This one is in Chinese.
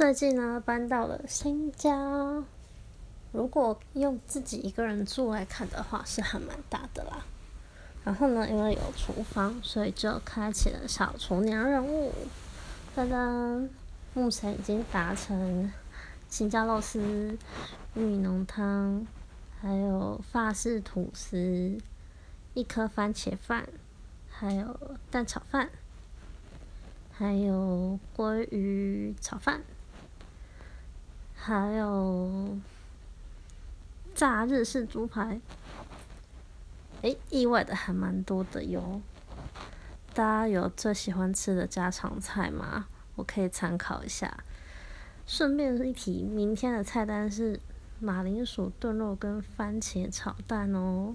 最近呢，搬到了新家。如果用自己一个人住来看的话，是还蛮大的啦。然后呢，因为有厨房，所以就开启了小厨娘任务。噔噔，目前已经达成新疆肉丝、玉米浓汤，还有法式吐司，一颗番茄饭，还有蛋炒饭，还有鲑鱼炒饭。还有炸日式猪排，诶，意外的还蛮多的哟。大家有最喜欢吃的家常菜吗？我可以参考一下。顺便一提，明天的菜单是马铃薯炖肉跟番茄炒蛋哦。